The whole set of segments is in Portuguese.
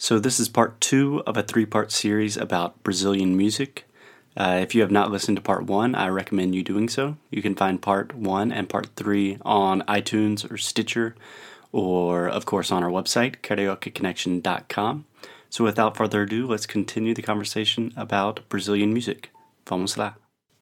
So, this is part two of a three part series about Brazilian music. Uh, if you have not listened to part one, I recommend you doing so. You can find part one and part three on iTunes or Stitcher, or of course on our website, karaokeconnection.com. So without further ado, let's continue the conversation about Brazilian music. Vamos lá.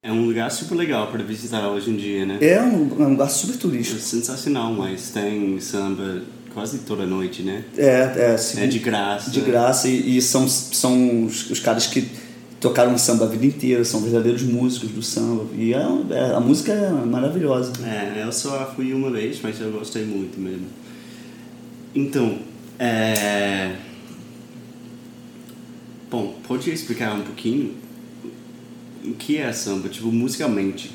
É um lugar super legal para visitar hoje em dia, né? É um, é um lugar super É turístico. sensacional, mas tem samba quase toda noite, né? É, é, assim, É de graça. de graça e, e são, são os, os caras que tocaram samba a vida inteira, são verdadeiros músicos do samba. E é, é- a música é maravilhosa. É, eu só fui uma vez, mas eu gostei muito mesmo. Então, é... Bom, pode explicar um pouquinho o que é samba, tipo, musicalmente?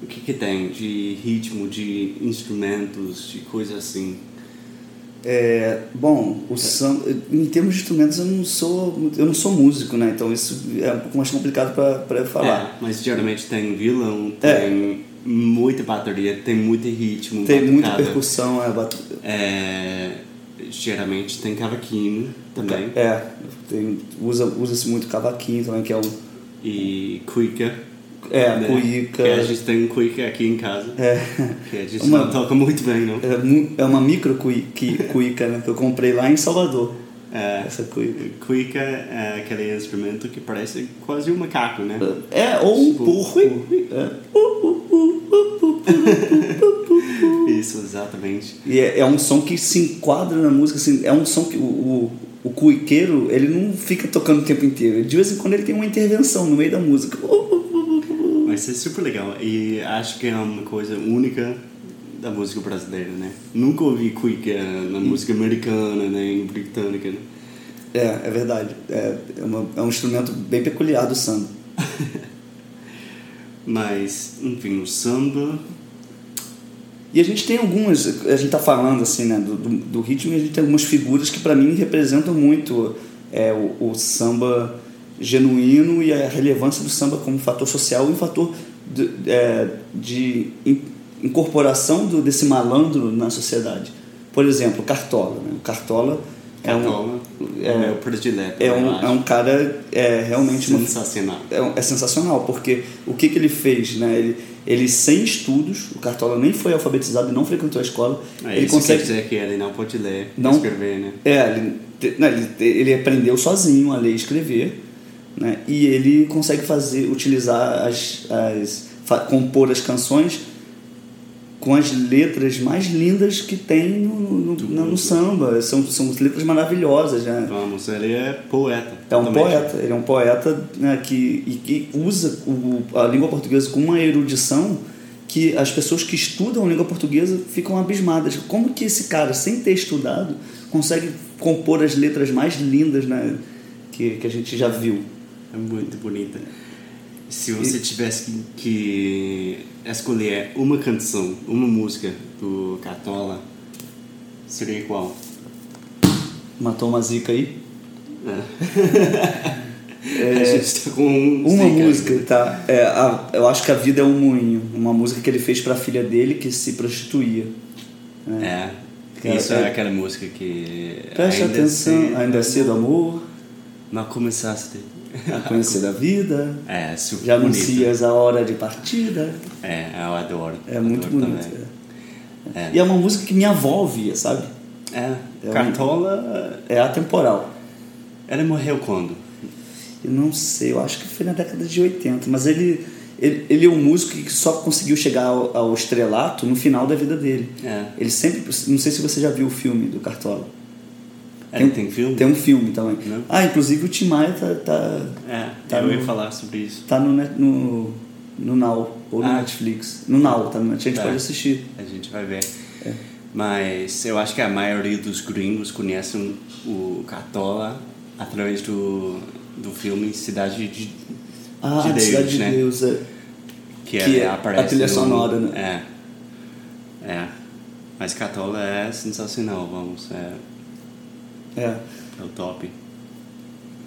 O que que tem de ritmo, de instrumentos, de coisa assim? É, bom, o samba, em termos de instrumentos eu não sou eu não sou músico, né? Então isso é um pouco mais complicado para eu falar. É, mas geralmente tem violão, É. tem muita bateria, tem muito ritmo, Tem muita batucada. percussão, é, batu- É, geralmente tem cavaquinho também. é tem- usa usa-se muito cavaquinho também, que é um e cuica. É, né? cuíca. Que a gente tem um cuica aqui em casa. é, Que a gente Uma- toca muito bem, não. é, é uma micro cuíca, né? Que eu comprei lá em Salvador. É, Essa cuíca. cuica é aquele instrumento que parece quase um macaco, né? É, ou um Tipo, porco. É. Isso, exatamente. E é, é um som que se enquadra na música, assim, é um som que o, o, o cuiqueiro, ele não fica tocando o tempo inteiro. De vez em quando ele tem uma intervenção no meio da música. Mas é super legal. E acho que é uma coisa única da música brasileira, né? Nunca ouvi cuica na música americana, nem britânica, né? É, é verdade. É, é, uma- é um instrumento bem peculiar do samba. Mas, enfim, o samba... E a gente tem algumas, a gente tá falando assim, né, do, do, do ritmo, e a gente tem algumas figuras que para mim representam muito é, o, o samba genuíno e a relevância do samba como fator social e um fator de, é, de in- incorporação do, desse malandro na sociedade. Por exemplo, Cartola. Né? O Cartola é um, é- é, meu predileto. é um, é um cara é, realmente uma sensacional. é, um- é sensacional, porque o que, que ele fez, né? Ele, ele sem estudos, o Cartola nem foi alfabetizado e não frequentou a escola, É, ele isso consegue... dizer que ele não pode ler Não- escrever, né? É, ele, não, ele, ele aprendeu sozinho a ler e escrever, né? E ele consegue fazer, utilizar as, as fa- compor as canções com as letras mais lindas que tem no, no, no- no samba. São, são letras maravilhosas, né? Vamos, ele é poeta. É um também. poeta, ele é um poeta né, que, e que usa o, a língua portuguesa com uma erudição que as pessoas que estudam a língua portuguesa ficam abismadas. Como que esse cara, sem ter estudado, consegue compor as letras mais lindas né, que, que a gente já viu? É muito bonita. Se você tivesse que, que escolher uma canção, uma música do Cartola, seria qual? Matou uma zica aí? a gente tá com um Uma zica. música, tá? É, a- eu acho que a vida é um moinho. Uma música que ele fez para a filha dele que se prostituía. É. É, Isso é. é aquela música que. Preste ainda atenção, cedo- ainda é cedo amor, Não começaste. A conhecer a vida. É, super Já anuncias a hora de partida. É, eu adoro. É muito Adoro bonito. também. é. É. E é uma música que minha avó ouvia, sabe? É, É um- Cartola. É atemporal. Ela morreu quando? Eu não sei, eu acho que foi na década de 80, mas ele, ele, ele é um músico que só conseguiu chegar ao, ao estrelato no final da vida dele. É. Ele sempre. Não sei se você já viu o filme do Cartola. É, tem, tem filme? Tem um filme também. Não. Ah, inclusive o Tim Maia tá, tá, É, Tá eu no- ia falar sobre isso. tá no, no, no Now ou no Ah. Netflix. No Now, tá no, a gente Tá. pode assistir. A gente vai ver. É. Mas eu acho que a maioria dos gringos conhecem o Cartola através do, do filme Cidade de, Ah, de Deus, Cidade de né? Deus. É. Que, Que é, é aparece a trilha no- sonora, né? É. É. Mas Cartola é sensacional, vamos. É, é. é o top.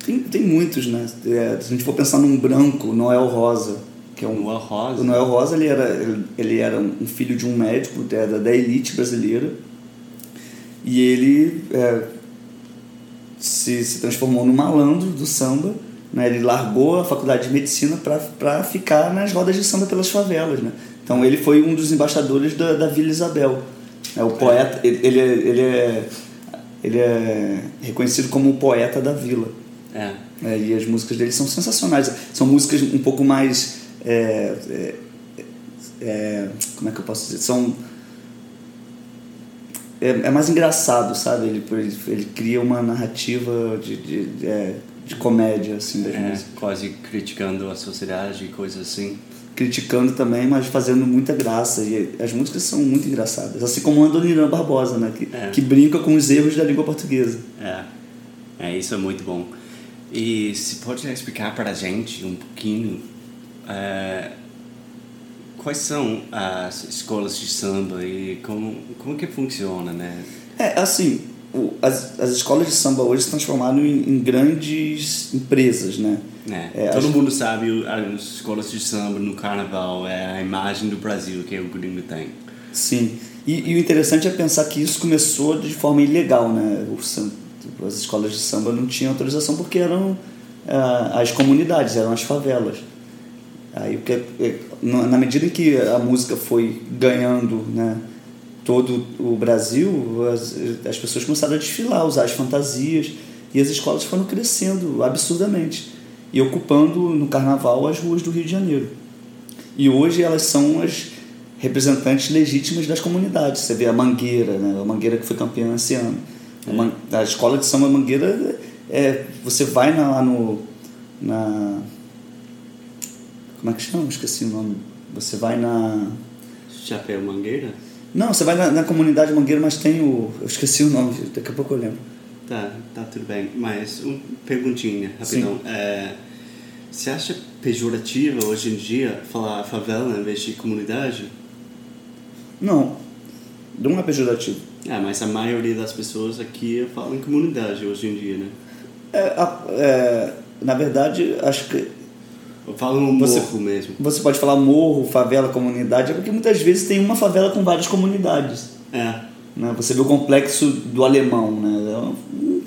Tem, tem muitos, né? É, se a gente for pensar num branco, Noel Rosa, que é um. Noel Rosa. O Noel Rosa ele era, ele- ele era um filho de um médico era da elite brasileira e ele é, se, se transformou num malandro do samba. Né? Ele largou a faculdade de medicina para ficar nas rodas de samba pelas favelas. Né? Então ele foi um dos embaixadores da, da Vila Isabel. É, o poeta, ele, ele, é, ele, é, ele é reconhecido como o poeta da vila. É. É, e as músicas dele são sensacionais. São músicas um pouco mais. é, é, é, como é que eu posso dizer? São. É, é mais engraçado, sabe? Ele, ele, ele cria uma narrativa de, de, de, é, de comédia, assim, das músicas. quase criticando a sociedade e coisas assim. Criticando também, mas fazendo muita graça. E as músicas são muito engraçadas. Assim como o Adoniran Barbosa, né? Que, É. que brinca com os erros da língua portuguesa. É. É, isso é muito bom. E se pode explicar para a gente um pouquinho é, quais são as escolas de samba e como, como que funciona, né? É, assim, o- as, as escolas de samba hoje se transformaram em, em grandes empresas, né? É, É, todo acho- mundo sabe as escolas de samba no carnaval, é a imagem do Brasil que o gringo tem. Sim. E, e o interessante é pensar que isso começou de forma ilegal, né? O sam- as escolas de samba não tinham autorização porque eram ah, as comunidades, eram as favelas. Aí, é- na medida que a música foi ganhando né, todo o Brasil, as, as pessoas começaram a desfilar, usar as fantasias, e as escolas foram crescendo absurdamente e ocupando no carnaval as ruas do Rio de Janeiro. E hoje elas são as representantes legítimas das comunidades. Você vê a Mangueira, né? a Mangueira que foi campeã esse ano. A, Man- a escola de samba Mangueira, é, você vai na- lá no. Na, como é que chama? Esqueci o nome. Você vai na. Chapéu Mangueira? Não, você vai na, na comunidade Mangueira, mas tem o. Eu esqueci o nome, daqui a pouco eu lembro. Tá, tá tudo bem. Mas uma perguntinha, rapidão. É, você acha pejorativo hoje em dia falar favela em vez de comunidade? Não, não é pejorativo. É, mas a maioria das pessoas aqui falam em comunidade hoje em dia, né? É, é, na verdade, acho que falam Você- morro mesmo. você pode falar morro, favela, comunidade, é porque muitas vezes tem uma favela com várias comunidades. É, Né? Você vê o complexo do alemão, né?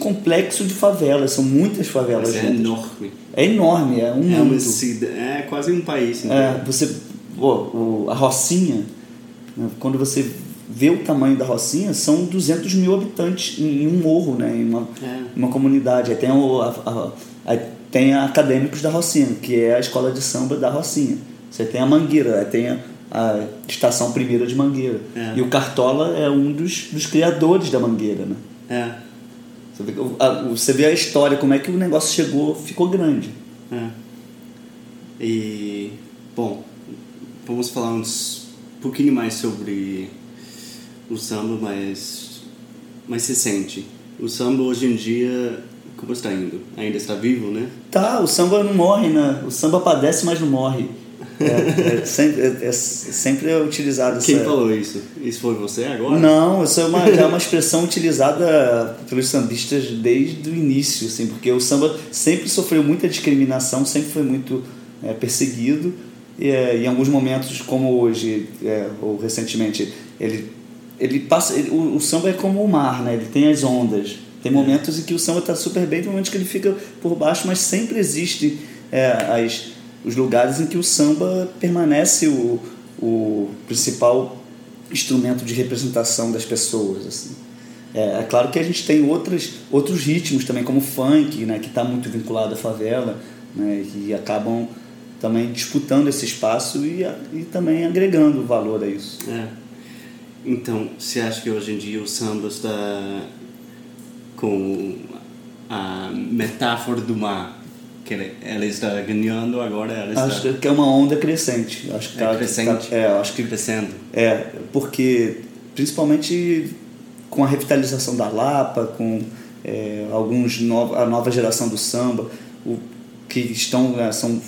É complexo de favelas, são muitas favelas. mas é juntas. enorme. É enorme, é um É, mundo. cida, é quase um país. É, inteiro. você, pô, o, a Rocinha, né? quando você vê o tamanho da Rocinha, são 200 mil habitantes em, um morro, né? em uma, É. uma comunidade. Aí tem, o, a, a- aí tem a Acadêmicos da Rocinha, que é a escola de samba da Rocinha. Você tem a Mangueira, aí tem a, a Estação Primeira de Mangueira. É. E o Cartola é um dos, dos criadores da Mangueira. Né? É, Você, vê, a, história, como é que o negócio chegou, ficou grande. é. E, bom, vamos falar uns pouquinho mais sobre o samba mais, mais recente. O samba hoje em dia, como está indo? Ainda está vivo, né? Tá, o samba não morre, né? O samba padece, mas não morre. É, é sempre, é, é sempre é utilizado Quem essa... falou isso? Isso foi você agora? Não, isso é uma, já é uma expressão utilizada pelos sambistas desde o início, assim, porque o samba sempre sofreu muita discriminação, sempre foi muito é, perseguido, e é, em alguns momentos, como hoje, ou recentemente, ele, ele passa. ele- o, o samba é como o mar, né? ele tem as ondas. Tem momentos em que o samba está super bem, tem momentos que ele fica por baixo, mas sempre existe é, as, os lugares em que o samba permanece o, o principal instrumento de representação das pessoas. Assim. É, é claro que a gente tem outras, outros ritmos também, como o funk, né, que está muito vinculado à favela, né, que acabam também disputando esse espaço e, e também agregando valor a isso. É. Então, você acha que hoje em dia o samba está com a metáfora do mar? Que ela está ganhando agora, ela está... Acho que é uma onda crescente. Acho que é tá, crescente. Tá, é, acho que crescendo. É, porque principalmente com a revitalização da Lapa, com é, alguns no, a nova geração do samba, o, que estão é, são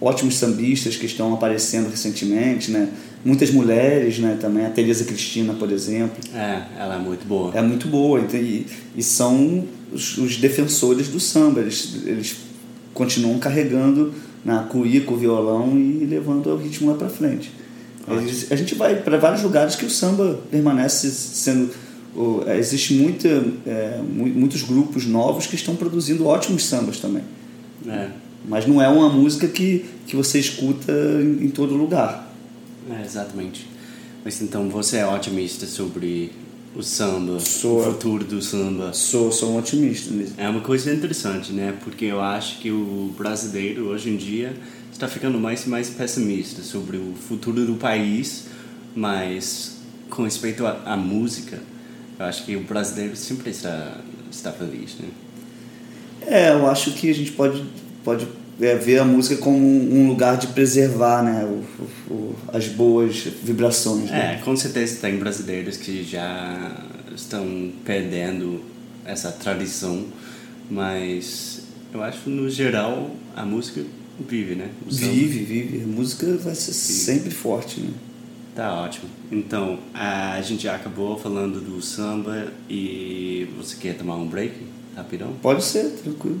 ótimos sambistas que estão aparecendo recentemente, né? Muitas mulheres, né? Também a Teresa Cristina, por exemplo. É, ela é muito boa. É muito boa e, e são os, os, defensores do samba. Eles, eles continuam carregando na cuíca o violão e levando o ritmo lá para frente. A gente vai para vários lugares que o samba permanece sendo existe muita, é, muitos grupos novos que estão produzindo ótimos sambas também. É. Mas não é uma música que, que você escuta em, em todo lugar. É, exatamente. Mas então você é otimista sobre o samba, sou, o futuro do samba? Sou, sou um otimista nisso. É uma coisa interessante, né? Porque eu acho que o brasileiro hoje em dia está ficando mais e mais pessimista sobre o futuro do país, mas com respeito à música, eu acho que o brasileiro sempre está, está feliz, né? É, eu acho que a gente pode, pode é, ver a música como um lugar de preservar né, o, o, as boas vibrações. Né? É, com certeza tem brasileiros que já estão perdendo essa tradição, mas eu acho no geral a música vive, né? Vive, vive. A música vai ser vive. sempre forte, né? Tá ótimo. Então, a gente já acabou falando do samba e você quer tomar um break rapidão? Pode ser, tranquilo.